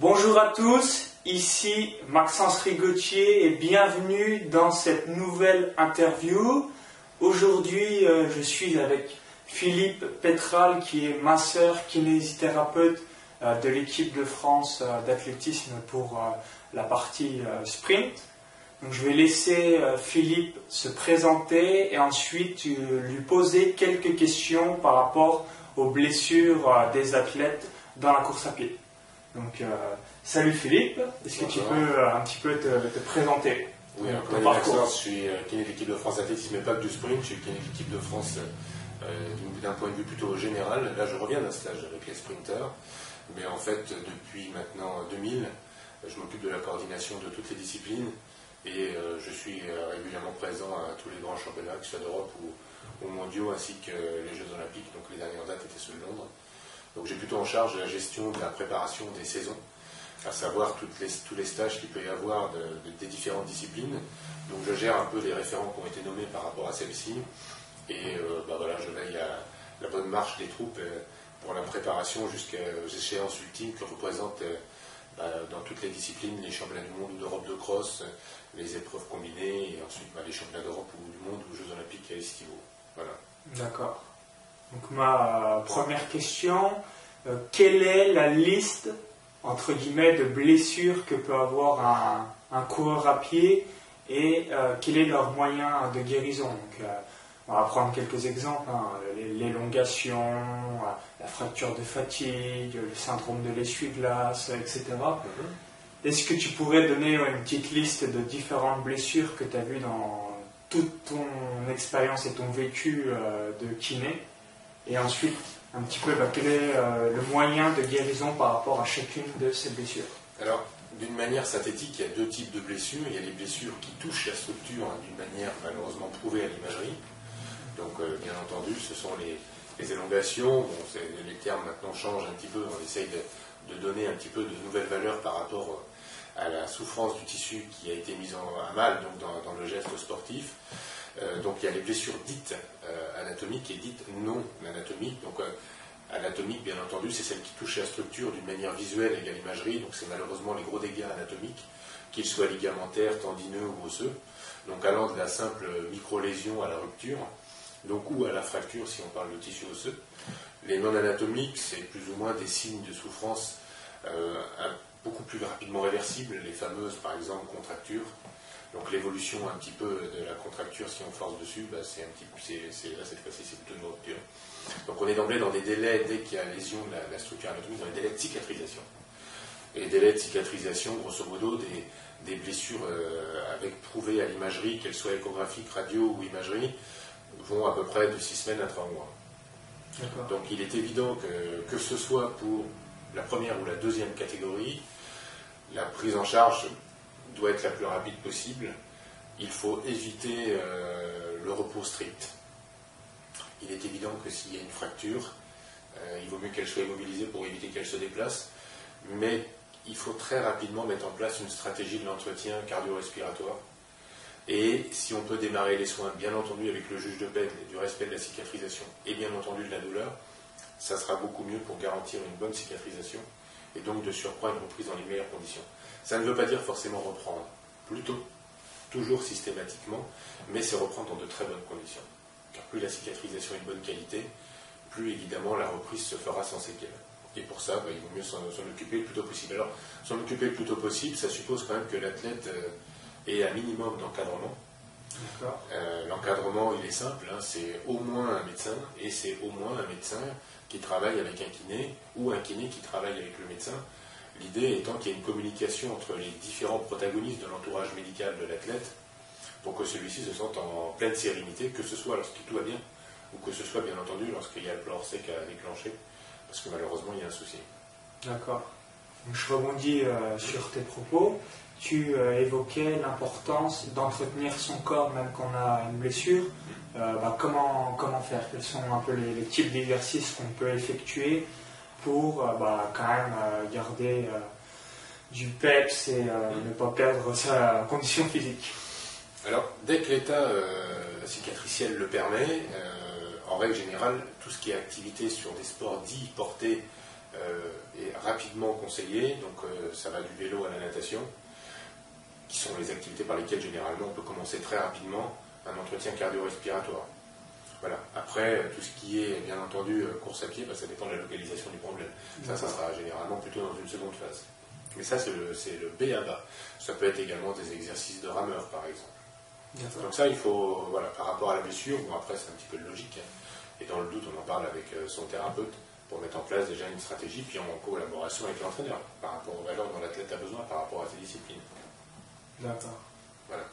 Bonjour à tous, ici Maxence Rigotier et bienvenue dans cette nouvelle interview. Aujourd'hui, euh, je suis avec Philippe Petral qui est masseur kinésithérapeute euh, de l'équipe de France euh, d'athlétisme pour la partie sprint. Je vais laisser Philippe se présenter et ensuite lui poser quelques questions par rapport aux blessures des athlètes dans la course à pied. Donc, salut Philippe, est-ce que tu peux un petit peu te, présenter? Oui, je suis kiné de l'équipe de France d'athlétisme, mais pas que du sprint, je suis kiné de l'équipe de France euh, d'un point de vue plutôt général. Là, je reviens d'un stage avec les sprinters, mais en fait, depuis maintenant 2000, je m'occupe de la coordination de toutes les disciplines. Et euh, je suis euh, régulièrement présent à tous les grands championnats, que ce soit d'Europe ou, mondiaux, ainsi que les Jeux Olympiques. Donc les dernières dates étaient ceux de Londres. Donc j'ai plutôt en charge la gestion de la préparation des saisons, à savoir les, tous les stages qu'il peut y avoir des différentes disciplines. Donc je gère un peu les référents qui ont été nommés par rapport à celles-ci et euh, bah voilà, je veille à la bonne marche des troupes euh, pour la préparation jusqu'aux échéances ultimes que représentent euh, bah, dans toutes les disciplines les championnats du monde ou d'Europe de cross, les épreuves combinées et ensuite bah, les championnats d'Europe ou du monde ou Jeux olympiques et estivaux. Voilà. D'accord. Donc ma première question, quelle est la liste entre guillemets de blessures que peut avoir un, un coureur à pied et quel est leur moyen de guérison? On va prendre quelques exemples, hein. l'élongation, la fracture de fatigue, le syndrome de l'essuie-glace, etc. Mm-hmm. Est-ce que tu pourrais donner une petite liste de différentes blessures que tu as vues dans toute ton expérience et ton vécu euh, de kiné? Et ensuite, un petit peu, bah, quel est le moyen de guérison par rapport à chacune de ces blessures Alors, d'une manière synthétique, il y a deux types de blessures. Il y a les blessures qui touchent la structure hein, d'une manière malheureusement prouvée à l'imagerie. Donc, euh, bien entendu, ce sont les, élongations. les termes maintenant changent un petit peu. On essaye de, donner un petit peu de nouvelles valeurs par rapport euh, à la souffrance du tissu qui a été mise à mal donc dans, le geste sportif. Euh, donc, il y a les blessures dites anatomiques et dites non anatomiques. Donc, anatomique, bien entendu, c'est celle qui touche la structure d'une manière visuelle et à l'imagerie. Donc, c'est malheureusement les gros dégâts anatomiques, qu'ils soient ligamentaires, tendineux ou osseux. Donc, allant de la simple micro-lésion à la rupture donc ou à la fracture si on parle de tissu osseux. Les non anatomiques, c'est plus ou moins des signes de souffrance euh, beaucoup plus rapidement réversibles, les fameuses par exemple contractures. Donc l'évolution un petit peu de la contracture, si on force dessus, bah, c'est un petit c'est, là cette fois-ci c'est plutôt une rupture. Donc on est d'emblée dans des délais, dès qu'il y a lésion de la, structure anatomique, dans les délais de cicatrisation. Et les délais de cicatrisation, grosso modo, des, blessures euh, avec prouvées à l'imagerie, qu'elles soient échographiques, radio ou imagerie, vont à peu près de 6 semaines à 3 mois. Donc il est évident que, que ce soit pour la première ou la deuxième catégorie, la prise en charge doit être la plus rapide possible. Il faut éviter euh, le repos strict. Il est évident que s'il y a une fracture, euh, il vaut mieux qu'elle soit immobilisée pour éviter qu'elle se déplace, mais il faut très rapidement mettre en place une stratégie de l'entretien cardio-respiratoire et si on peut démarrer les soins, bien entendu, avec le juge de peine du respect de la cicatrisation, et bien entendu de la douleur, ça sera beaucoup mieux pour garantir une bonne cicatrisation et donc de surprendre une reprise dans les meilleures conditions. Ça ne veut pas dire forcément reprendre, plutôt, toujours systématiquement, mais c'est reprendre dans de très bonnes conditions. Car plus la cicatrisation est de bonne qualité, plus évidemment la reprise se fera sans séquelles. Et pour ça, bah, il vaut mieux s'en occuper le plus tôt possible. Alors, s'en occuper le plus tôt possible, ça suppose quand même que l'athlète euh, et un minimum d'encadrement. Euh, l'encadrement, il est simple, hein, c'est au moins un médecin et c'est au moins un médecin qui travaille avec un kiné ou un kiné qui travaille avec le médecin. L'idée étant qu'il y ait une communication entre les différents protagonistes de l'entourage médical de l'athlète pour que celui-ci se sente en pleine sérénité, que ce soit lorsque tout va bien ou que ce soit bien entendu lorsqu'il y a le plan sec à déclencher, parce que malheureusement il y a un souci. D'accord. Je rebondis euh, sur tes propos tu euh, évoquais l'importance d'entretenir son corps même quand on a une blessure. Euh, bah, comment, comment faire? Quels sont un peu les, types d'exercices qu'on peut effectuer? Pour euh, bah, quand même garder du peps et ne pas perdre sa condition physique Alors, dès que l'état cicatriciel le permet, en règle générale, tout ce qui est activité sur des sports dits portés est rapidement conseillé. Donc ça va du vélo à la natation, qui sont les activités par lesquelles généralement on peut commencer très rapidement un entretien cardio-respiratoire. Voilà. Après, tout ce qui est, bien entendu, course à pied, bah, ça dépend de la localisation du problème. Ça, ça sera généralement plutôt dans une seconde phase. Mais ça, c'est le, le B à bas. Ça peut être également des exercices de rameur, par exemple. Donc ça, il faut, voilà, par rapport à la blessure, bon après c'est un petit peu de logique, hein. et dans le doute, on en parle avec euh, son thérapeute pour mettre en place déjà une stratégie, puis en collaboration avec l'entraîneur, par rapport aux valeurs dont l'athlète a besoin, par rapport à ses disciplines. D'accord. Voilà.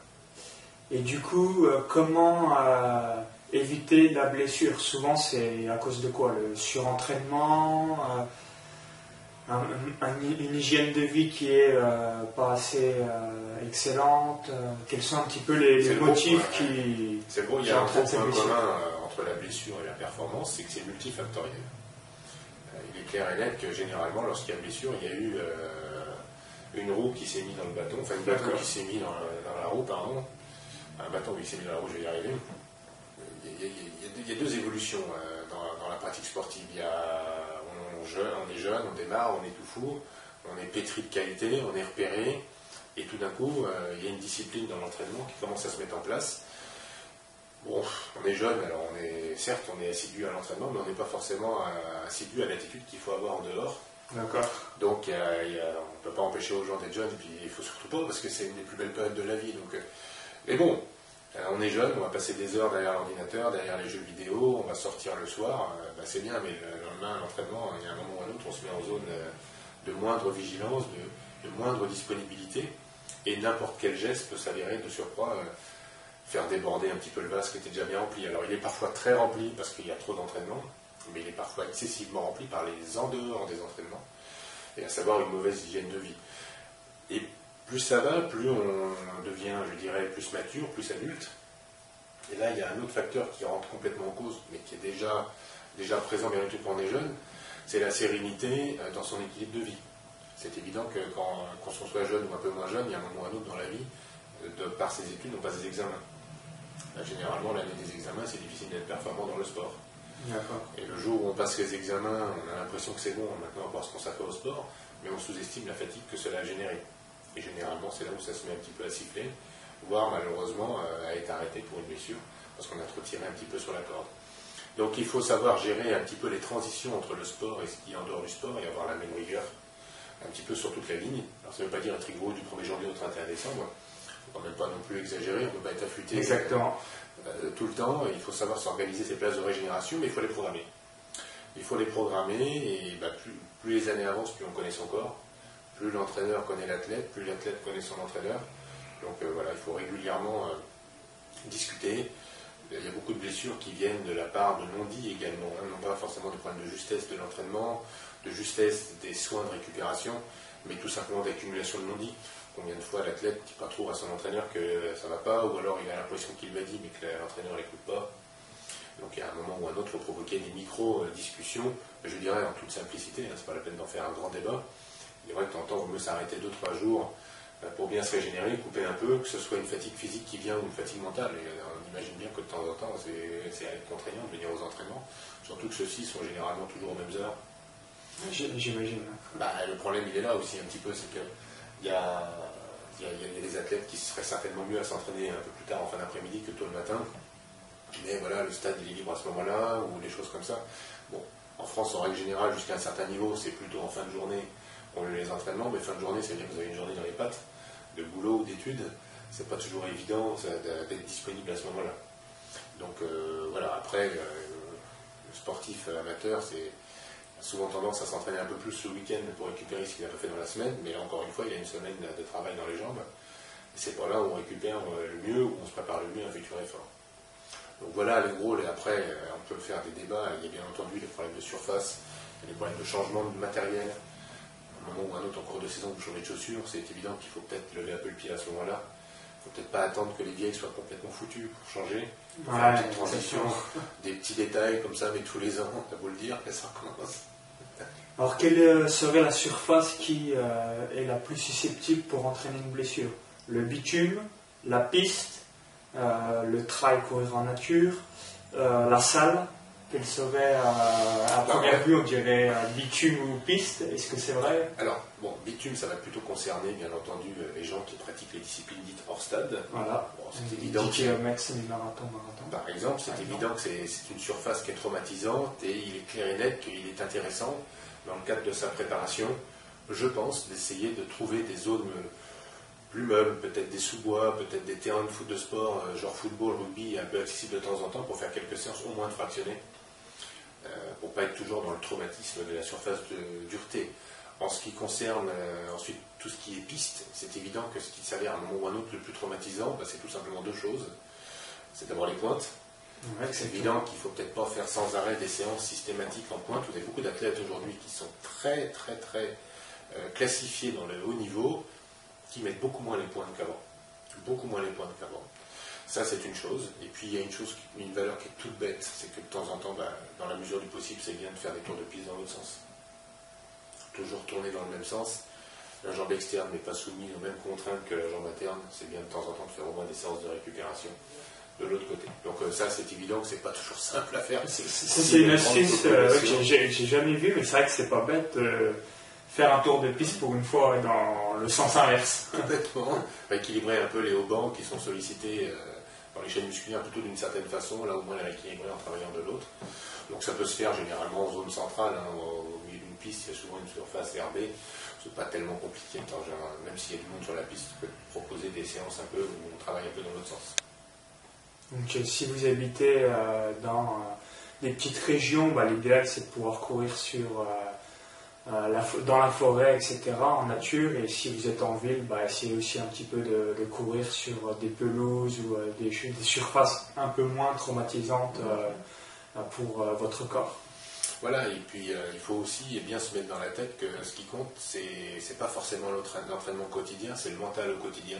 Et du coup, euh, comment euh, éviter la blessure Souvent, c'est à cause de quoi? Le surentraînement une hygiène de vie qui est euh, pas assez euh, excellente euh, Quels sont un petit peu les, motifs qui. C'est bon, il y a un point commun entre la blessure et la performance, c'est que c'est multifactoriel. il est clair et net que généralement, lorsqu'il y a blessure, il y a eu une roue qui s'est mise dans le bâton, enfin une bâton qui s'est mise dans, la roue, pardon. Un bâton qui s'est mis dans la roue, je vais y arriver. Il y a, deux évolutions dans, dans, la pratique sportive. Il y a on est jeune, on démarre, on est tout fou, on est pétri de qualité, on est repéré, et tout d'un coup, euh, il y a une discipline dans l'entraînement qui commence à se mettre en place. Bon, on est jeune, alors on est, certes, on est assidu à l'entraînement, mais on n'est pas forcément euh, assidu à l'attitude qu'il faut avoir en dehors. D'accord. Donc, on ne peut pas empêcher aux gens d'être jeunes, et puis il faut surtout pas, parce que c'est une des plus belles périodes de la vie. Donc, euh, mais bon, euh, on est jeune, on va passer des heures derrière l'ordinateur, derrière les jeux vidéo, on va sortir le soir, euh, bah, c'est bien, mais le lendemain, l'entraînement, il y a un moment ou un autre, on se met en zone euh, de moindre vigilance, de, moindre disponibilité, et n'importe quel geste peut s'avérer de surcroît faire déborder un petit peu le vase qui était déjà bien rempli. Alors il est parfois très rempli parce qu'il y a trop d'entraînement, mais il est parfois excessivement rempli par les en dehors des entraînements, et à savoir une mauvaise hygiène de vie. Plus ça va, plus on devient, je dirais, plus mature, plus adulte. Et là, il y a un autre facteur qui rentre complètement en cause, mais qui est déjà, déjà présent bien entendu quand on est jeune, c'est la sérénité euh, dans son équilibre de vie. C'est évident que quand, quand, on soit jeune ou un peu moins jeune, il y a un moment ou un autre dans la vie, euh, de, par ses études, on passe des examens. généralement, l'année des examens, c'est difficile d'être performant dans le sport. Et le jour où on passe les examens, on a l'impression que c'est bon, maintenant on va pouvoir se consacrer au sport, mais on sous-estime la fatigue que cela a généré. Et généralement, c'est là où ça se met un petit peu à siffler, voire malheureusement euh, à être arrêté pour une blessure, parce qu'on a trop tiré un petit peu sur la corde. Donc il faut savoir gérer un petit peu les transitions entre le sport et ce qui est en dehors du sport et avoir la même rigueur un petit peu sur toute la ligne. Alors ça ne veut pas dire être rigoureux du 1er janvier au 31 décembre. Il ne faut quand même pas non plus exagérer, on ne peut pas être affûté Exactement. Euh, tout le temps. Il faut savoir s'organiser ses places de régénération, mais il faut les programmer. Il faut les programmer et bah, plus, plus les années avancent, plus on connaît son corps plus l'entraîneur connaît l'athlète, plus l'athlète connaît son entraîneur. Donc euh, voilà, il faut régulièrement euh, discuter. Il y a beaucoup de blessures qui viennent de la part de non-dits également, hein. non pas forcément de problèmes de justesse de l'entraînement, de justesse des soins de récupération, mais tout simplement d'accumulation de non-dits. Combien de fois l'athlète dit pas trop à son entraîneur que ça ne va pas, ou alors il a l'impression qu'il l'a dit mais que l'entraîneur ne l'écoute pas. Donc il y a un moment ou un autre, il faut provoquer des micro-discussions, je dirais en toute simplicité, hein, ce n'est pas la peine d'en faire un grand débat, il est vrai que de temps en temps, il vaut mieux s'arrêter 2-3 jours euh, pour bien se régénérer, couper un peu, que ce soit une fatigue physique qui vient ou une fatigue mentale. Et euh, on imagine bien que de temps en temps, c'est contraignant de venir aux entraînements, surtout que ceux-ci sont généralement toujours aux mêmes heures. J'imagine. Bah, le problème, il est là aussi un petit peu, c'est qu'il y a, y, a, y a des athlètes qui seraient certainement mieux à s'entraîner un peu plus tard en fin d'après-midi que tôt le matin. Mais voilà, le stade il est libre à ce moment-là, ou des choses comme ça. Bon, en France, en règle générale, jusqu'à un certain niveau, c'est plutôt en fin de journée les entraînements, mais fin de journée, c'est-à-dire que vous avez une journée dans les pattes, de boulot ou d'études, c'est pas toujours évident d'être disponible à ce moment-là. Donc euh, voilà, après, euh, le sportif amateur, c'est souvent tendance à s'entraîner un peu plus le week-end pour récupérer ce qu'il a pas fait dans la semaine, mais encore une fois, il y a une semaine de travail dans les jambes, et c'est pas là où on récupère euh, le mieux, où on se prépare le mieux à un futur effort. Donc voilà les gros, et après, on peut faire des débats, il y a bien entendu les problèmes de surface, les problèmes de changement de matériel, un moment ou un autre en cours de saison vous changez de chaussures, c'est évident qu'il faut peut-être lever un peu le pied à ce moment-là. Il ne faut peut-être pas attendre que les vieilles soient complètement foutues pour changer. Ouais, une transition, des petits détails comme ça, mais tous les ans, ça vous le dire, ça recommence. Alors, quelle euh, serait la surface qui euh, est la plus susceptible pour entraîner une blessure? Le bitume, la piste, euh, le trail courir en nature, la salle? Quelle serait, à première vue, on dirait bitume ou piste Est-ce que c'est vrai? Alors, bon, bitume, ça va plutôt concerner, bien entendu, les gens qui pratiquent les disciplines dites hors stade. Voilà. c'est évident. marathon Par exemple, c'est évident que c'est une surface qui est traumatisante et il est clair et net qu'il est intéressant, dans le cadre de sa préparation, je pense, d'essayer de trouver des zones plus meubles, peut-être des sous-bois, peut-être des terrains de foot de sport, euh, genre football, rugby, un peu accessibles de temps en temps pour faire quelques séances au moins de euh, pour pas être toujours dans le traumatisme de la surface de dureté. En ce qui concerne euh, ensuite tout ce qui est piste, c'est évident que ce qui s'avère à un moment ou à un autre le plus traumatisant, bah, c'est tout simplement deux choses. C'est d'abord les pointes. c'est évident qu'il ne faut peut-être pas faire sans arrêt des séances systématiques en pointe. Vous avez beaucoup d'athlètes aujourd'hui qui sont très très très classifiés dans le haut niveau qui mettent beaucoup moins les points qu'avant. Beaucoup moins les points qu'avant. Ça, c'est une chose. Et puis, il y a une chose, une valeur qui est toute bête, c'est que de temps en temps, bah, dans la mesure du possible, c'est bien de faire des tours de piste dans l'autre sens. Toujours tourner dans le même sens. La jambe externe n'est pas soumise aux mêmes contraintes que la jambe interne. C'est bien de temps en temps de faire au moins des séances de récupération de l'autre côté. Donc euh, ça, c'est évident que c'est pas toujours simple à faire. C'est une astuce euh, que j'ai jamais vue, mais c'est vrai que c'est pas bête. Euh, faire un tour de piste pour une fois dans le sens inverse. Complètement. équilibrer un peu les hauts bancs qui sont sollicités euh, dans les chaînes musculaires plutôt d'une certaine façon, là au moins les rééquilibrer en travaillant de l'autre. Donc ça peut se faire généralement en zone centrale, hein, au, milieu d'une piste, il y a souvent une surface herbée. C'est pas tellement compliqué, même s'il y a du monde sur la piste, tu peux proposer des séances un peu où on travaille un peu dans l'autre sens. Donc euh, si vous habitez euh, dans des petites régions, bah, l'idéal c'est de pouvoir courir sur euh, dans la forêt, etc., en nature. Et si vous êtes en ville, bah, essayez aussi un petit peu de, courir sur des pelouses ou euh, des, surfaces un peu moins traumatisantes euh, pour votre corps. Voilà, et puis il faut aussi bien se mettre dans la tête que ce qui compte, c'est pas forcément l'entraînement quotidien, c'est le mental au quotidien.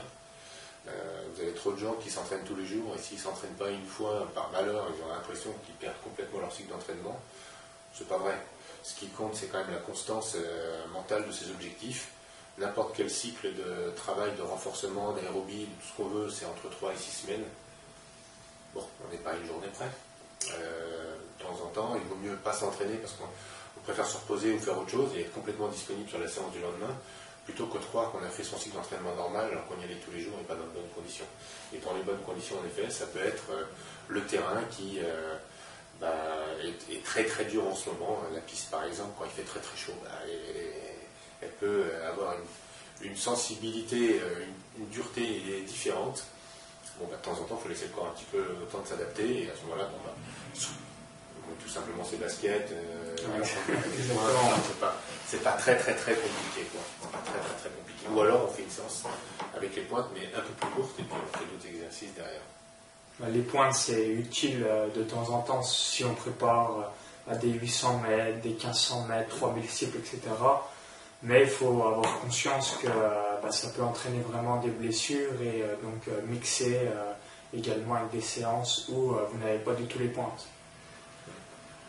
vous avez trop de gens qui s'entraînent tous les jours et s'ils ne s'entraînent pas une fois par malheur, ils ont l'impression qu'ils perdent complètement leur cycle d'entraînement. C'est pas vrai. Ce qui compte, c'est quand même la constance euh, mentale de ses objectifs. N'importe quel cycle de travail, de renforcement, d'aérobie, tout ce qu'on veut, c'est entre 3 et 6 semaines. Bon, on n'est pas une journée près. Euh, de temps en temps, il vaut mieux pas s'entraîner parce qu'on préfère se reposer ou faire autre chose et être complètement disponible sur la séance du lendemain plutôt que de croire qu'on a fait son cycle d'entraînement normal alors qu'on y allait tous les jours et pas dans de bonnes conditions. Et dans les bonnes conditions, en effet, ça peut être euh, le terrain qui, bah, est, très très dur en ce moment. La piste, par exemple, quand il fait très très chaud, bah, elle, peut avoir une, sensibilité, euh, une, dureté différente. Bon, bah, de temps en temps, il faut laisser le corps un petit peu le temps de s'adapter. Et à ce moment-là, bon, bah, tout simplement ses baskets. Euh, c'est pas, très très très compliqué. Quoi. Pas très très très compliqué. Ou alors on fait une séance avec les pointes, mais un peu plus courte, et puis on fait d'autres exercices les pointes, c'est utile euh, de temps en temps si on prépare euh, à des 800 mètres, des 1500 mètres, 3000 cycles, etc. Mais il faut avoir conscience que euh, bah, ça peut entraîner vraiment des blessures et donc mixer également avec des séances où vous n'avez pas du tout les pointes.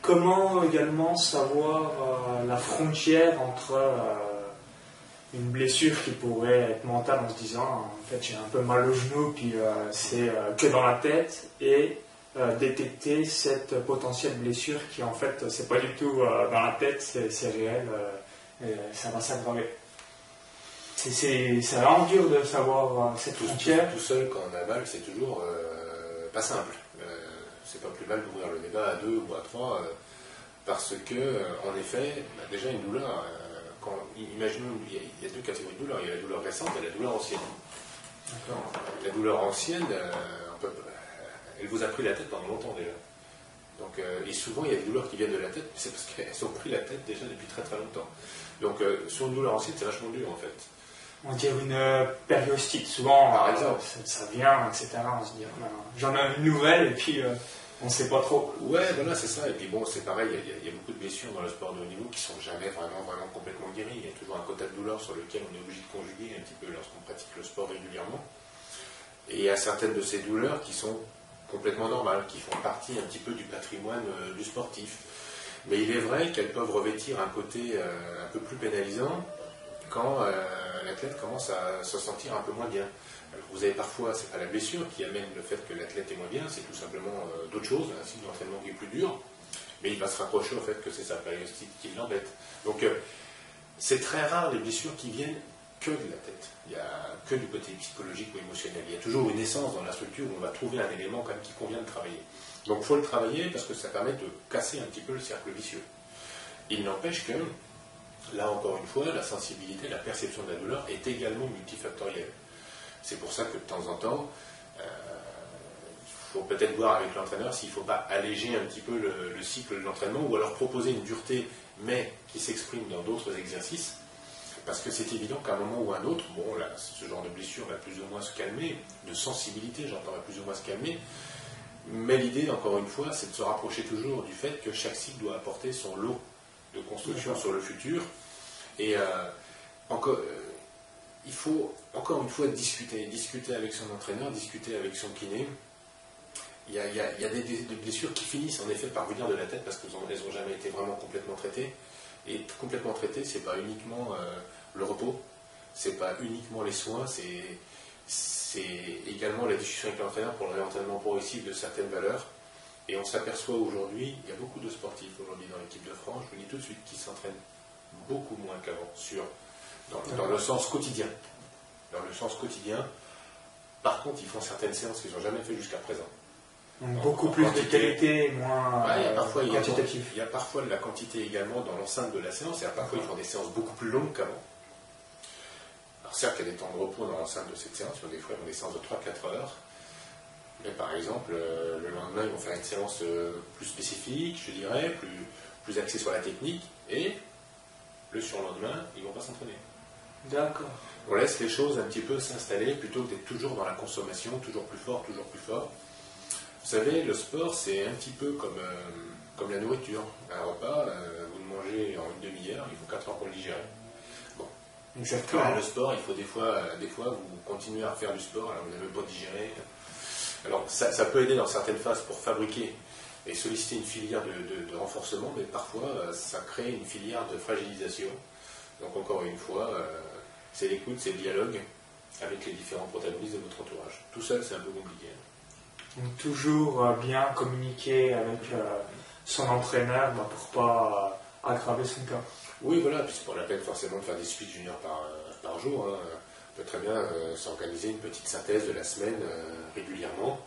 Comment également savoir la frontière entre une blessure qui pourrait être mentale en se disant en fait j'ai un peu mal au genou puis euh, c'est euh, que dans la tête et euh, détecter cette potentielle blessure qui en fait c'est pas du tout dans la tête c'est réel et ça va s'aggraver. C'est vraiment dur de savoir cette frontière. tout, seul quand on a mal c'est toujours pas simple. C'est pas plus mal d'ouvrir le débat à deux ou à trois parce que en effet bah, déjà une douleur imaginons, il y, a, deux catégories de douleur. Il y a la douleur récente et la douleur ancienne. La douleur ancienne, euh, euh, elle vous a pris la tête pendant longtemps déjà. Donc, euh, et souvent, il y a des douleurs qui viennent de la tête, mais c'est parce qu'elles ont pris la tête déjà depuis très très longtemps. Donc, sur une douleur ancienne, c'est vachement dur en fait. On dirait une périostite. Souvent, par exemple, ça, vient, etc. On se dit, ah, j'en ai une nouvelle, et puis on ne sait pas trop. Ouais, voilà, c'est ça. Et puis bon, c'est pareil, il y, a beaucoup de blessures dans le sport de haut niveau qui sont jamais vraiment, vraiment complètement guéries. Il y a toujours un quota de douleur sur lequel on est obligé de conjuguer un petit peu lorsqu'on pratique le sport régulièrement. Et il y a certaines de ces douleurs qui sont complètement normales, qui font partie un petit peu du patrimoine euh, du sportif. Mais il est vrai qu'elles peuvent revêtir un côté euh, un peu plus pénalisant quand euh, l'athlète commence à se sentir un peu moins bien vous avez parfois, c'est pas la blessure qui amène le fait que l'athlète est moins bien, c'est tout simplement euh, d'autres choses, un cycle d'entraînement qui est plus dur. mais il va se rapprocher au fait que c'est sa périostite qui l'embête. Donc euh, c'est très rare les blessures qui viennent que de la tête. Il n'y a que du côté psychologique ou émotionnel. Il y a toujours une essence dans la structure où on va trouver un élément quand même qui convient de travailler. Donc il faut le travailler parce que ça permet de casser un petit peu le cercle vicieux. Il n'empêche que, là encore une fois, la sensibilité, la perception de la douleur est également multifactorielle. C'est pour ça que de temps en temps, euh, il faut peut-être voir avec l'entraîneur s'il ne faut pas alléger un petit peu le, cycle de l'entraînement ou alors proposer une dureté, mais qui s'exprime dans d'autres exercices. Parce que c'est évident qu'à un moment ou à un autre, bon, là, ce genre de blessure va plus ou moins se calmer, de sensibilité, j'entends, va plus ou moins se calmer, mais l'idée, encore une fois, c'est de se rapprocher toujours du fait que chaque cycle doit apporter son lot de construction sur le futur. Et euh, encore, euh, il faut encore une fois discuter, discuter avec son entraîneur, discuter avec son kiné. Il y a, des, blessures qui finissent en effet par venir de la tête parce qu'elles n'ont jamais été vraiment complètement traitées. Et complètement traitées, c'est pas uniquement euh, le repos, c'est pas uniquement les soins, c'est également la discussion avec l'entraîneur pour le réentraînement progressif de certaines valeurs. Et on s'aperçoit aujourd'hui, il y a beaucoup de sportifs aujourd'hui dans l'équipe de France, je vous dis tout de suite, qui s'entraînent beaucoup moins qu'avant sur dans, le sens quotidien. Dans le sens quotidien. Par contre, ils font certaines séances qu'ils n'ont jamais fait jusqu'à présent. Donc, beaucoup plus de qualité, moins il, y a parfois, il, y a, parfois de la quantité également dans l'enceinte de la séance, et parfois ils font des séances beaucoup plus longues qu'avant. Alors certes, il y a des temps de repos dans l'enceinte de cette séance, des fois ils font des séances de 3-4 heures, mais par exemple, euh, le lendemain, ils vont faire une séance euh, plus spécifique, je dirais, plus, plus axée sur la technique, et le surlendemain, ils ne vont pas s'entraîner. D'accord. On laisse les choses un petit peu s'installer plutôt que d'être toujours dans la consommation, toujours plus fort, toujours plus fort. Vous savez, le sport, c'est un petit peu comme, euh, comme la nourriture. Un repas, euh, vous le mangez en une demi-heure, il faut 4 heures pour le digérer. Bon. Exactement. Le sport, il faut des fois, euh, des fois, vous continuez à faire du sport, alors vous n'avez pas digéré. Alors, ça, ça, peut aider dans certaines phases pour fabriquer et solliciter une filière de, de renforcement, mais parfois, ça crée une filière de fragilisation. Donc, encore une fois, c'est l'écoute, c'est le dialogue avec les différents protagonistes de votre entourage. Tout seul, c'est un peu compliqué. Donc, toujours euh, bien communiquer avec euh, son entraîneur bah, pour pas euh, aggraver son cas. Oui, voilà, puis c'est pas la peine forcément de faire des suites juniors par, par jour. Hein. On peut très bien s'organiser une petite synthèse de la semaine régulièrement.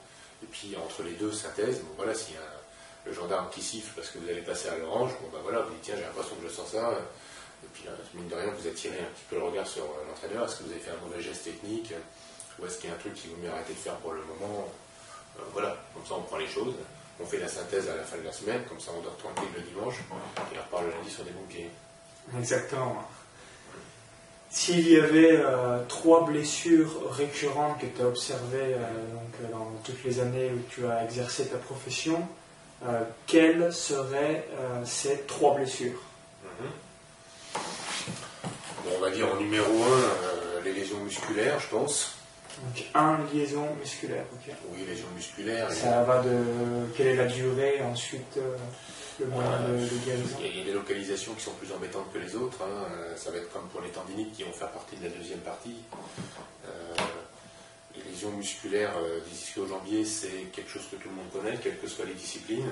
Et puis entre les deux synthèses, bon voilà, s'il y a le gendarme qui siffle parce que vous allez passer à l'orange, bon ben voilà, vous dites tiens j'ai l'impression que je sens ça, et puis, euh, mine de rien, vous attirez un petit peu le regard sur euh, l'entraîneur. Est-ce que vous avez fait un mauvais geste technique? Ou est-ce qu'il y a un truc qui vous mieux arrêter de faire pour le moment? Euh, Voilà, comme ça on prend les choses. On fait la synthèse à la fin de la semaine, comme ça on dort tranquille le dimanche, et on repart le lundi sur des bons pieds. Exactement. S'il y avait trois blessures récurrentes que tu as observées dans toutes les années où tu as exercé ta profession, quelles seraient ces trois blessures? On va dire en numéro 1, euh, les lésions musculaires, je pense. Donc un liaison musculaire, ok. Oui, lésions musculaires. Ça va de quelle est la durée, ensuite euh, le moyen de, guérison Il y a des localisations qui sont plus embêtantes que les autres. Hein. Euh, ça va être comme pour les tendinites qui vont faire partie de la deuxième partie. les lésions musculaires des ischio-jambiers, c'est quelque chose que tout le monde connaît, quelles que soient les disciplines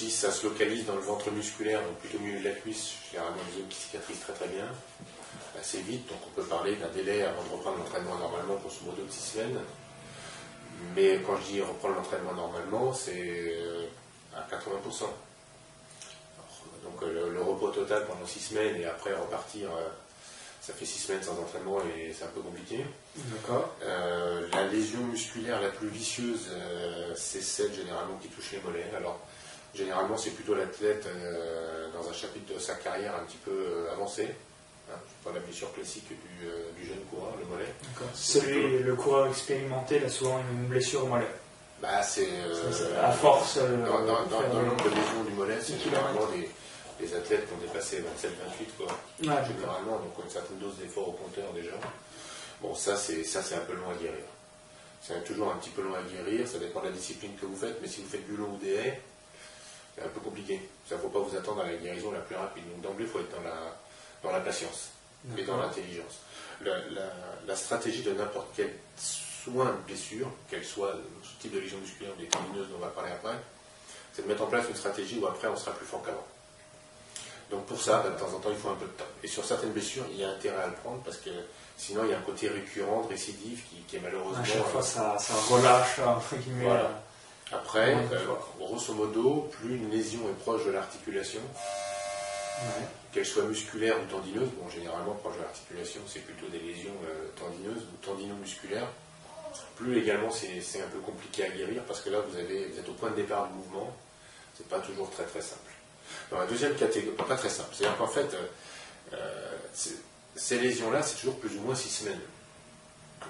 si ça se localise dans le ventre musculaire, donc plutôt au milieu de la cuisse, généralement une zone qui cicatrise très très bien, assez vite, donc on peut parler d'un délai avant de reprendre l'entraînement normalement, pour ce modo de 6 semaines. Mais quand je dis reprendre l'entraînement normalement, c'est euh, à 80%. donc euh, le, repos total pendant 6 semaines et après repartir, euh, ça fait 6 semaines sans entraînement et c'est un peu compliqué. D'accord. la lésion musculaire la plus vicieuse, c'est celle généralement qui touche les mollets. Alors, Généralement, c'est plutôt l'athlète euh, dans un chapitre de sa carrière un petit peu euh, avancé. Hein, pas la blessure classique du, euh, du, jeune coureur, le mollet. Le coureur expérimenté, a souvent une blessure au mollet. Bah, c'est. à force. dans, le nombre de lésions du mollet, c'est généralement les, athlètes qui ont dépassé 27-28, quoi. généralement, donc une certaine dose d'effort au compteur déjà. Bon, ça, c'est un peu long à guérir. C'est toujours un petit peu long à guérir, ça dépend de la discipline que vous faites, mais si vous faites du long ou des haies, c'est un peu compliqué. Ça ne faut pas vous attendre à la guérison la plus rapide. Donc d'emblée, il faut être dans la, dans la patience et dans l'intelligence. La, stratégie de n'importe quel soin de blessure, qu'elle soit ce type de lésion musculaire ou des tendineuses dont on va parler après, c'est de mettre en place une stratégie où après on sera plus fort qu'avant. Donc pour ça, bah, de temps en temps, il faut un peu de temps. Et sur certaines blessures, il y a intérêt à le prendre parce que sinon, il y a un côté récurrent, récidive, qui, est malheureusement. À chaque fois, ça, relâche, entre guillemets. Voilà. Après, euh, grosso modo, plus une lésion est proche de l'articulation, qu'elle soit musculaire ou tendineuse, bon, généralement proche de l'articulation, c'est plutôt des lésions euh, tendineuses ou tendino-musculaires, plus également c'est un peu compliqué à guérir parce que là, vous, avez, vous êtes au point de départ du mouvement, c'est pas toujours très très simple. Dans la deuxième catégorie, pas très simple, c'est-à-dire qu'en fait, euh, ces lésions-là, c'est toujours plus ou moins six semaines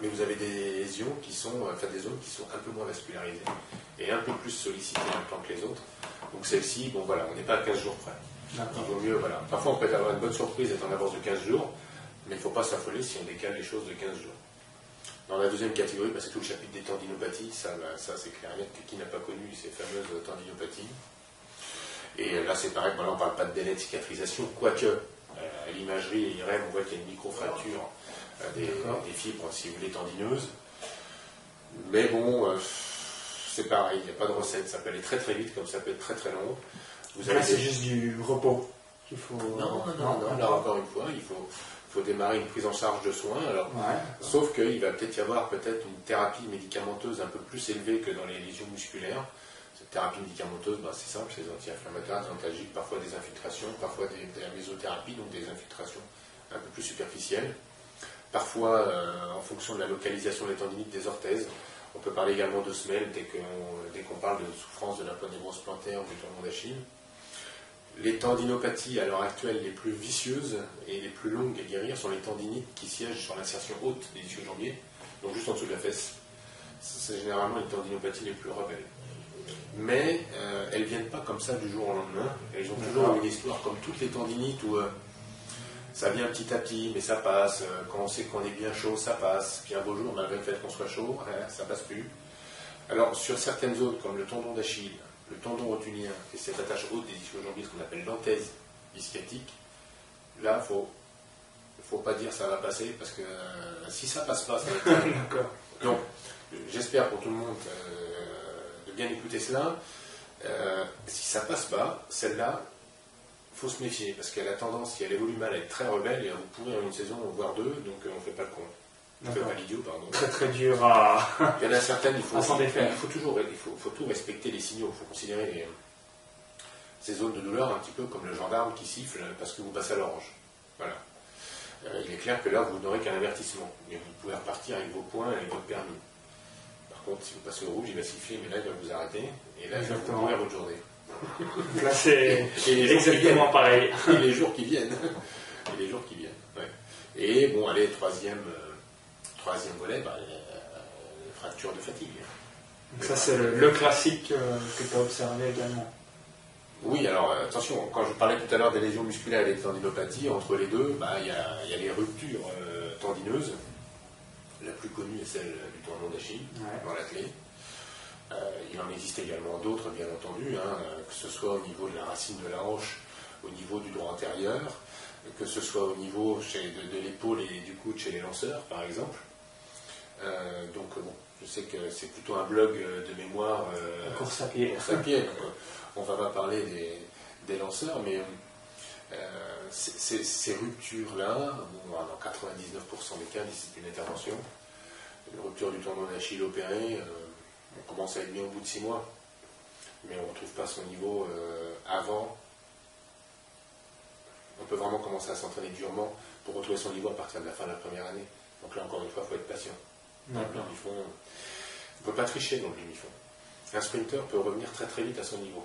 mais vous avez des lésions qui sont, enfin des zones qui sont un peu moins vascularisées et un peu plus sollicitées en temps que les autres. Donc celle-ci, bon voilà, on n'est pas à 15 jours près. Il vaut mieux, voilà. Parfois on peut avoir une bonne surprise d'être en avance de 15 jours, mais il ne faut pas s'affoler si on décale les choses de 15 jours. Dans la deuxième catégorie, bah, c'est tout le chapitre des tendinopathies, ça, bah, ça c'est clair net qui n'a pas connu ces fameuses tendinopathies. Et là c'est pareil, on ne parle pas de délai de cicatrisation, quoique euh, à l'imagerie IRM on voit qu'il y a une microfracture des, fibres, si vous voulez, tendineuses. Mais bon, euh, c'est pareil, il n'y a pas de recette. Ça peut aller très très vite, comme ça peut être très très long. Vous Là, c'est juste du repos qu'il faut. Non, non, non, Là, encore une fois, il faut, faut démarrer une prise en charge de soins. Alors, sauf qu'il va peut-être y avoir peut-être une thérapie médicamenteuse un peu plus élevée que dans les lésions musculaires. Thérapie médicamenteuse, bah, c'est simple, c'est des anti-inflammatoires, des antalgiques, parfois des infiltrations, parfois des, des mésothérapies, donc des infiltrations un peu plus superficielles parfois euh, en fonction de la localisation des tendinites des orthèses. On peut parler également de semelles dès qu'on parle de souffrance de la poignée grosse plantaire ou du tendon d'Achille. Les tendinopathies à l'heure actuelle les plus vicieuses et les plus longues à guérir sont les tendinites qui siègent sur l'insertion haute des ischios jambiers, donc juste en dessous de la fesse. C'est généralement les tendinopathies les plus rebelles. Mais euh, elles ne viennent pas comme ça du jour au lendemain. Elles ont toujours une histoire comme toutes les tendinites où euh, ça vient petit à petit, mais ça passe. Euh, quand on sait qu'on est bien chaud, ça passe. Puis un beau jour, malgré le fait qu'on soit chaud, hein, ça passe plus. Alors, sur certaines zones, comme le tendon d'Achille, le tendon rotulien, et cette attache haute des ischios jambiers, ce qu'on appelle l'anthèse ischiatique, là, il faut, faut pas dire ça va passer, parce que si ça passe pas, ça va être. D'accord. Donc, j'espère pour tout le monde de bien écouter cela. si ça passe pas, celle-là, faut se méfier, parce qu'elle a tendance, si elle évolue mal, à être très rebelle et à vous pourrir une saison, voire deux, donc euh, on ne fait pas le con. On fait pas l'idiot, pardon. Très très dur à. Il y en a certaines, il faut, il faut toujours il faut, faut, tout respecter les signaux, il faut considérer ces zones de douleur un petit peu comme le gendarme qui siffle parce que vous passez à l'orange. Voilà. Euh, il est clair que là, vous n'aurez qu'un avertissement, mais vous pouvez repartir avec vos points et votre permis. Par contre, si vous passez au rouge, il va siffler, mais là, il va vous arrêter, et là, il va vous mourir votre journée. Là, c'est exactement pareil. Et les jours qui viennent. Et les jours qui viennent. Et bon, allez, troisième, euh, troisième volet, bah, euh, fracture de fatigue. Donc ça, c'est le, classique euh, que tu as observé également. Oui, alors attention, quand je parlais tout à l'heure des lésions musculaires et des tendinopathies, entre les deux, bah, il y, a, les ruptures tendineuses. La plus connue est celle du tendon d'Achille, dans la clé. Euh, il en existe également d'autres, bien entendu, hein, que ce soit au niveau de la racine de la hanche, au niveau du droit antérieur, que ce soit au niveau de, l'épaule et du coude chez les lanceurs, par exemple. Euh, donc, bon, je sais que c'est plutôt un blog de mémoire. Euh, course à pied. on ne va pas parler des, lanceurs, mais ces, ruptures-là, dans 99% des cas, c'est une intervention. Une rupture du tendon d'Achille opéré, on commence à être bien au bout de six mois, mais on ne retrouve pas son niveau euh, avant. On peut vraiment commencer à s'entraîner durement pour retrouver son niveau à partir de la fin de la première année. Donc là, encore une fois, il faut être patient. on ne peut pas tricher dans le demi-fond. Un sprinter peut revenir très très vite à son niveau,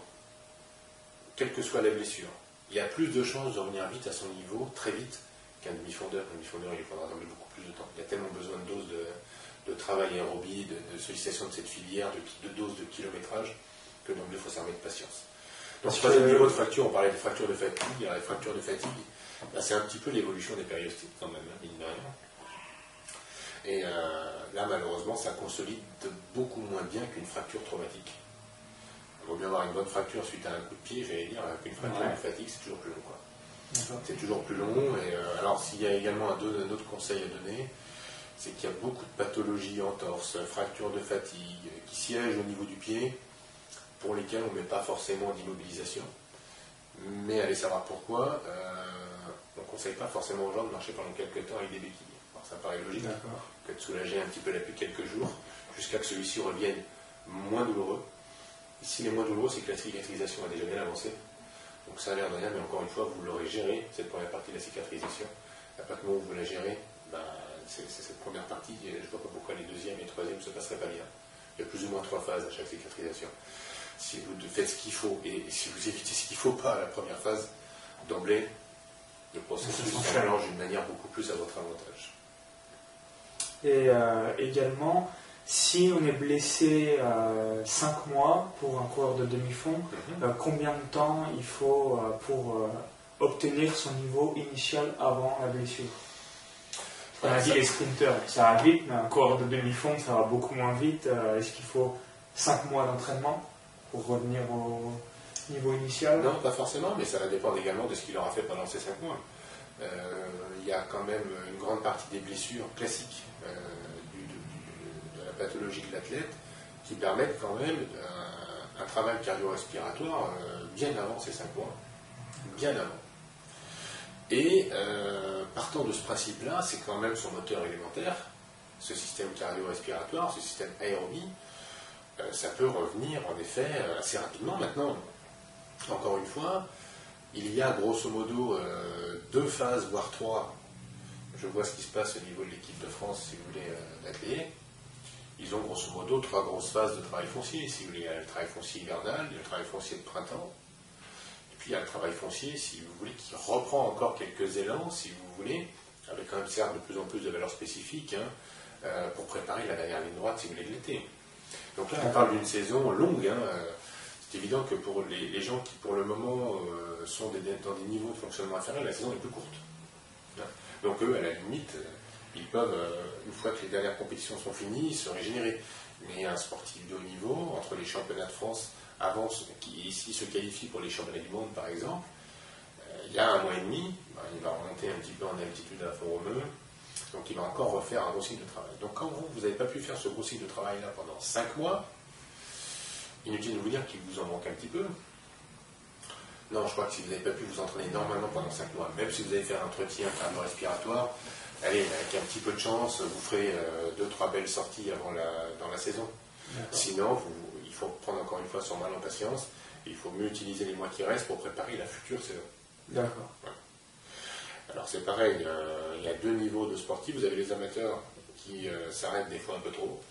quelle que soit la blessure. Il y a plus de chances de revenir vite à son niveau, très vite, qu'un demi-fondeur. Un demi-fondeur, il faudra attendre beaucoup plus de temps. Il y a tellement besoin de doses de, de travail aérobie, de, de, sollicitation de cette filière, de, de dose de kilométrage, que donc il faut s'armer de patience. Donc, troisième niveau de fracture, on parlait de fracture de fatigue. Il y a les fractures de fatigue, bah, c'est un petit peu l'évolution des périostites, quand même, hein, mine de rien. Et euh, là, malheureusement, ça consolide beaucoup moins bien qu'une fracture traumatique. Il vaut mieux avoir une bonne fracture suite à un coup de pied, j'allais dire, qu'une fracture de fatigue, c'est toujours plus long. C'est toujours plus long. Et euh, alors, s'il y a également un, un autre conseil à donner, c'est qu'il y a beaucoup de pathologies en torse, fractures de fatigue, qui siègent au niveau du pied pour lesquels on ne met pas forcément d'immobilisation. Mais allez savoir pourquoi, on ne conseille pas forcément aux gens de marcher pendant quelques temps avec des béquilles. ça paraît logique que de soulager un petit peu l'appui quelques jours jusqu'à que celui-ci revienne moins douloureux. Ici, les moins douloureux, c'est que la cicatrisation a déjà bien avancé. Donc ça a l'air de rien, mais encore une fois, vous l'aurez géré, cette première partie de la cicatrisation. À partir du moment où vous la gérez, ben, c'est cette première partie, je ne vois pas pourquoi les deuxièmes et troisièmes ne se passeraient pas bien. Il y a plus ou moins trois phases à chaque cicatrisation. Si vous faites ce qu'il faut, et si vous évitez ce qu'il ne faut pas à la première phase, d'emblée, le processus s'enclenche d'une manière beaucoup plus à votre avantage. Et euh, également, si on est blessé 5 euh, mois pour un coureur de demi-fond, mhm. euh, combien de temps il faut pour obtenir son niveau initial avant la blessure? On a dit les sprinters, ça va vite, mais un coureur de demi-fond, ça va beaucoup moins vite. Est-ce qu'il faut 5 mois d'entraînement pour revenir au niveau initial? Non, pas forcément, mais ça va dépendre également de ce qu'il aura fait pendant ces 5 mois. Il y a quand même une grande partie des blessures classiques euh, pathologie de l'athlète qui permettent quand même un, travail cardio-respiratoire euh, bien avant ces 5 mois. Bien avant. Et euh, partant de ce principe-là, c'est quand même son moteur élémentaire, ce système cardio-respiratoire, ce système aérobie, ça peut revenir en effet assez rapidement maintenant. Encore une fois, il y a grosso modo deux phases, voire trois, je vois ce qui se passe au niveau de l'équipe de France, si vous voulez, euh, Ils ont grosso modo trois grosses phases de travail foncier. Si vous voulez, il y a le travail foncier hivernal, il y a le travail foncier de printemps, et puis il y a le travail foncier, si vous voulez, qui reprend encore quelques élans, si vous voulez, avec un cercle de plus en plus de valeurs spécifiques, hein, euh, pour préparer la dernière ligne droite, si vous voulez, de l'été. Donc là, on parle d'une saison longue. Hein, euh, c'est évident que pour les, gens qui, pour le moment, sont dans des niveaux de fonctionnement inférieurs, la saison est plus courte. Donc eux, à la limite, euh, ils peuvent, euh, une fois que les dernières compétitions sont finies, se régénérer. Mais un sportif de haut niveau, entre les championnats de France, avant, qui ici se qualifie pour les championnats du monde par exemple, euh, il y a un mois et demi, ben, il va remonter un petit peu en altitude à Fort-Romeu, donc il va encore refaire un gros cycle de travail. Donc quand vous, vous n'avez pas pu faire ce gros cycle de travail-là pendant 5 mois, inutile de vous dire qu'il vous en manque un petit peu, non, je crois que si vous n'avez pas pu vous entraîner normalement pendant 5 mois, même si vous avez fait un entretien cardio-respiratoire, allez, avec un petit peu de chance, vous ferez 2 euh, trois belles sorties avant la, dans la saison. Sinon, il faut prendre encore une fois son mal en patience, il faut mieux utiliser les mois qui restent pour préparer la future saison. D'accord. Alors c'est pareil, il y a deux niveaux de sportifs. Vous avez les amateurs qui euh, s'arrêtent des fois un peu trop,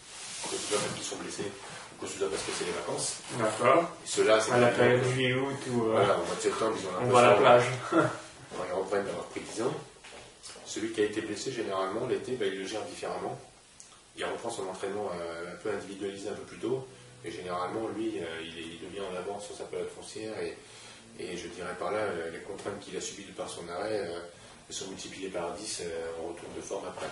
parce qu'ils sont blessés parce que c'est les vacances. D'accord. C'est. À la période juillet-août ou. Euh, voilà, au mois de septembre, ils ont On va à la plage. ils reprennent d'avoir pris 10 ans. Celui qui a été blessé, généralement, l'été, bah, il le gère différemment. Il reprend son entraînement euh, un peu individualisé un peu plus tôt. Et généralement, lui, euh, il, devient en avance sur sa période foncière. Et, et je dirais par là, les contraintes qu'il a subies de par son arrêt sont multipliées par 10 en retour de forme après.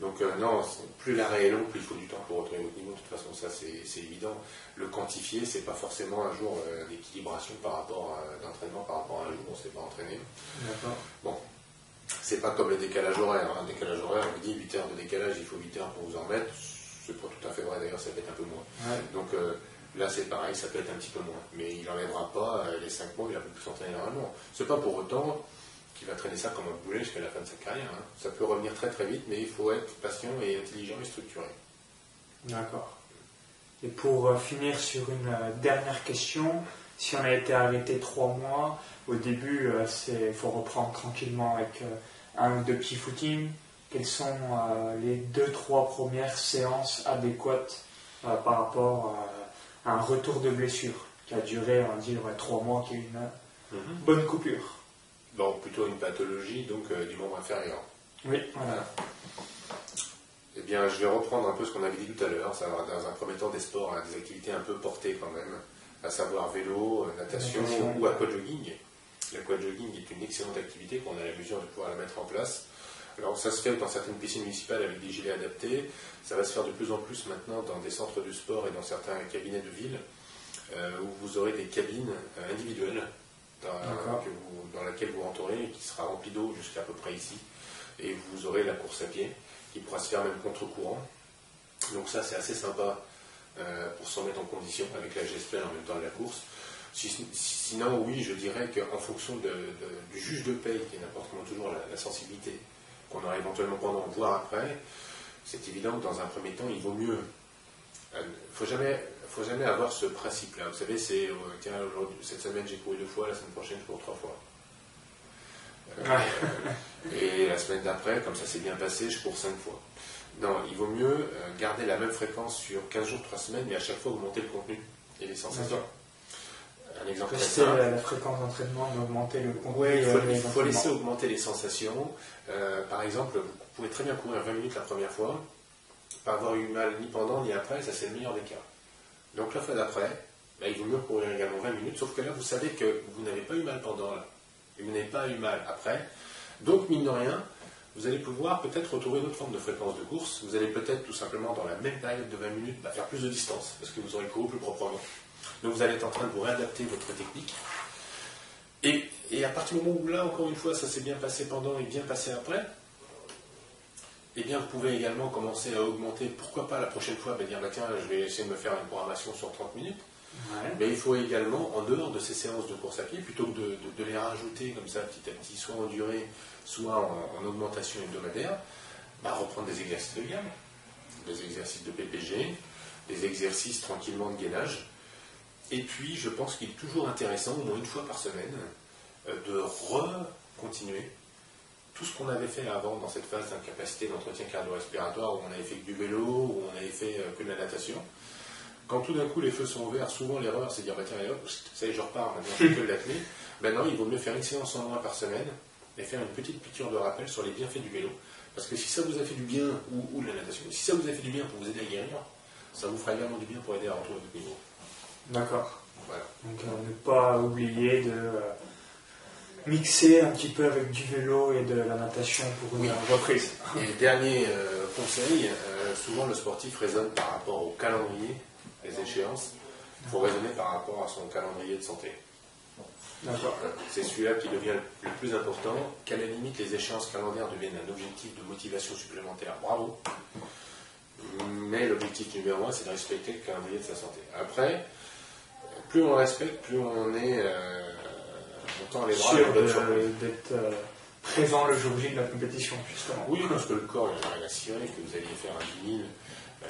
Donc euh, non, plus l'arrêt est long, plus il faut du temps pour retrouver votre niveau. De toute façon, ça c'est évident. Le quantifier, c'est pas forcément un jour euh, d'équilibration par rapport à d'entraînement par rapport à un jour où on ne s'est pas entraîné. D'accord. Bon, c'est pas comme le décalage horaire. Un décalage horaire, on vous dit 8 heures de décalage, il faut 8 heures pour vous en remettre. C'est pas tout à fait vrai d'ailleurs, ça peut être un peu moins. Donc euh, là c'est pareil, ça peut être un petit peu moins. Mais il n'enlèvera pas les 5 mois, il a pu s'entraîner normalement. C'est pas pour autant qui va traîner ça comme un boulet jusqu'à la fin de sa carrière. Hein. Ça peut revenir très très vite, mais il faut être patient et intelligent et structuré. D'accord. Et pour euh, finir sur une euh, dernière question, si on a été arrêté trois mois, au début, il euh, faut reprendre tranquillement avec un ou deux petits footings. Quelles sont les deux, trois premières séances adéquates par rapport à un retour de blessure qui a duré, on va dire, trois mois, qui est une mhm. bonne coupure Bon, plutôt une pathologie donc euh, du membre inférieur. Oui, voilà. Eh bien, je vais reprendre un peu ce qu'on avait dit tout à l'heure, savoir dans un premier temps des sports, hein, des activités un peu portées quand même, à savoir vélo, euh, natation, ou aquajogging. L'aquajogging est une excellente activité qu'on a la mesure de pouvoir la mettre en place. Alors ça se fait dans certaines piscines municipales avec des gilets adaptés, ça va se faire de plus en plus maintenant dans des centres de sport et dans certains cabinets de ville, euh, où vous aurez des cabines individuelles dans, laquelle vous rentrerez, qui sera remplie d'eau jusqu'à peu près ici. Et vous aurez la course à pied, qui pourra se faire même contre-courant. Donc ça, c'est assez sympa pour se remettre en condition avec la GSPL en même temps de la course. Sinon, oui, je dirais qu'en fonction du juge de paye, qui n'apporte toujours la, sensibilité qu'on aura éventuellement pendant, voire après, c'est évident que dans un premier temps, il vaut mieux. Il ne faut jamais, faut jamais avoir ce principe-là. Vous savez, c'est tiens, cette semaine j'ai couru deux fois, la semaine prochaine je cours trois fois. et la semaine d'après, comme ça s'est bien passé, je cours cinq fois. Non, il vaut mieux euh, garder la même fréquence sur 15 jours, 3 semaines, mais à chaque fois augmenter le contenu et les sensations. Un exemple très simple. La, fréquence d'entraînement, augmenter le contenu. Oui, il faut, laisser augmenter les sensations. Euh, par exemple, vous pouvez très bien courir 20 minutes la première fois, pas avoir eu mal ni pendant ni après, ça c'est le meilleur des cas. Donc la fois d'après, bah, il vaut mieux courir également 20 minutes, sauf que là vous savez que vous n'avez pas eu mal pendant, là, et vous n'avez pas eu mal après. Donc mine de rien, vous allez pouvoir peut-être retrouver une autre forme de fréquence de course. Vous allez peut-être tout simplement dans la même période de 20 minutes bah, faire plus de distance parce que vous aurez couru plus proprement. Donc vous allez être en train de vous réadapter votre technique. Et, à partir du moment où là, encore une fois, ça s'est bien passé pendant et bien passé après, eh bien, vous pouvez également commencer à augmenter, pourquoi pas la prochaine fois, bah, dire, bah, tiens, je vais essayer de me faire une programmation sur 30 minutes. Mais il faut également, en dehors de ces séances de course à pied, plutôt que de, les rajouter comme ça petit à petit, soit en durée, soit en, augmentation hebdomadaire, bah, reprendre des exercices de gamme, des exercices de PPG, des exercices tranquillement de gainage. Et puis, je pense qu'il est toujours intéressant, au moins une fois par semaine, euh, de recontinuer tout ce qu'on avait fait avant dans cette phase d'incapacité d'entretien cardio-respiratoire, où on avait fait que du vélo, où on avait fait euh, que de la natation. Quand tout d'un coup les feux sont ouverts, souvent l'erreur c'est de dire bah tiens, hop, ça y est, je repars, maintenant je fais que de l'apnée. Ben non, il vaut mieux faire une séance en moins par semaine et faire une petite piqûre de rappel sur les bienfaits du vélo. Parce que si ça vous a fait du bien, ou, de la natation, si ça vous a fait du bien pour vous aider à guérir, ça vous fera également du bien pour aider à retrouver votre niveau. D'accord. Voilà. Donc euh, ne pas oublier de euh, mixer un petit peu avec du vélo et de la natation pour une reprise. Et dernier euh, conseil, souvent le sportif raisonne par rapport au calendrier les échéances, il faut raisonner par rapport à son calendrier de santé. C'est celui-là qui devient le plus important, qu'à la limite les échéances calendaires deviennent un objectif de motivation supplémentaire? Bravo Mais l'objectif numéro un, c'est de respecter le calendrier de sa santé. Après, plus on respecte, plus on est euh, on les bras d'être euh, présent le jour J de la compétition, justement. Oui, parce que le corps, il a rien à cirer, que vous alliez faire un 10 000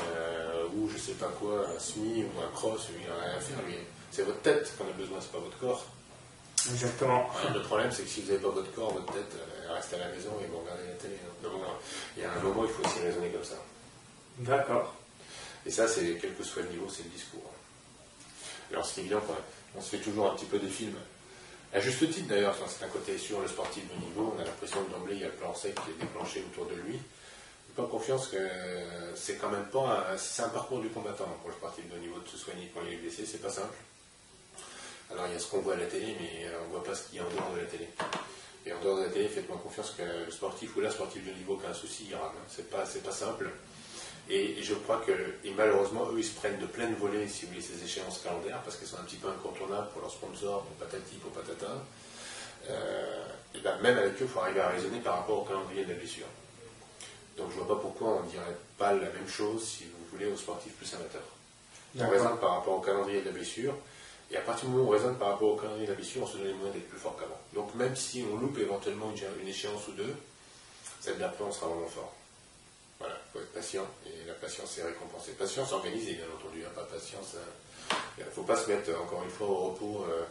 euh, ou je sais pas quoi, un SMI ou un cross, il n'y a rien à faire. C'est votre tête qu'on a besoin, c'est pas votre corps. Exactement. le problème, c'est que si vous n'avez pas votre corps, votre tête elle reste à la maison et vous regardez la télé. Donc, il y a un moment, il faut aussi raisonner comme ça. D'accord. Et ça, c'est quel que soit le niveau, c'est le discours. Alors, c'est évident qu'on se fait toujours un petit peu des films. À juste titre d'ailleurs, c'est un côté sur le sportif de niveau, on a l'impression que d'emblée il y a le plan sec qui est déclenché autour de lui confiance que c'est quand même pas. C'est un parcours du combattant pour le sportif de niveau de se soigner quand il est blessé, c'est pas simple. Alors il y a ce qu'on voit à la télé, mais on voit pas ce qu'il y a en dehors de la télé. Et en dehors de la télé, faites-moi confiance que le sportif ou la sportive de niveau qui a un souci, il rame. C'est pas, c'est pas simple. Et, je crois que, et malheureusement, eux, ils se prennent de pleine volée, si vous voulez, ces échéances calendaires, parce qu'elles sont un petit peu incontournables pour leurs sponsors, pour patati, pour patata. Euh, et ben, même avec eux, il faut arriver à raisonner par rapport au calendrier de la blessure. Donc je ne vois pas pourquoi on ne dirait pas la même chose, si vous voulez, aux sportifs plus amateurs. On raisonne par rapport au calendrier de la blessure, et à partir du moment où on raisonne par rapport au calendrier de la blessure, on se donne les moyens d'être plus fort qu'avant. Donc même si on loupe éventuellement une, échéance ou deux, celle d'après, on sera vraiment fort. Voilà, il faut être patient, patience est récompensée. Patience organisée, bien entendu, hein, pas patience. Il ne faut pas se mettre, encore une fois, au repos euh,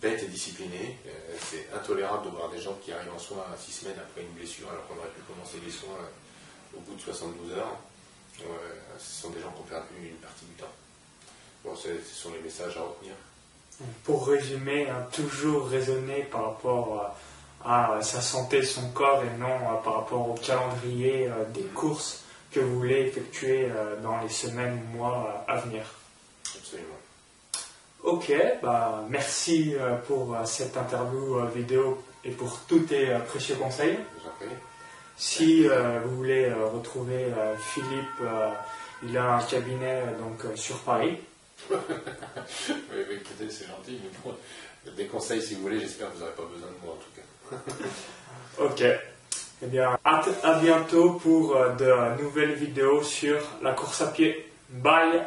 bête et discipliné. Euh, c'est intolérable de voir des gens qui arrivent en soins six semaines après une blessure, alors qu'on aurait pu commencer les soins au bout de 72 heures, ce sont des gens qui ont perdu une partie du temps. Bon, ce sont les messages à retenir. Pour résumer, hein, toujours raisonner par rapport à, sa santé, son corps, et non euh, par rapport au calendrier euh, des courses que vous voulez effectuer euh, dans les semaines ou mois à venir. Absolument. Ok, bah, merci pour cette interview vidéo et pour tous tes précieux conseils. Si euh, vous voulez euh, retrouver euh, Philippe, il a un cabinet donc sur Paris. oui, écoutez, c'est gentil. des conseils, si vous voulez, j'espère que vous n'aurez pas besoin de moi en tout cas. ok. Eh bien, à bientôt pour de nouvelles vidéos sur la course à pied. Bye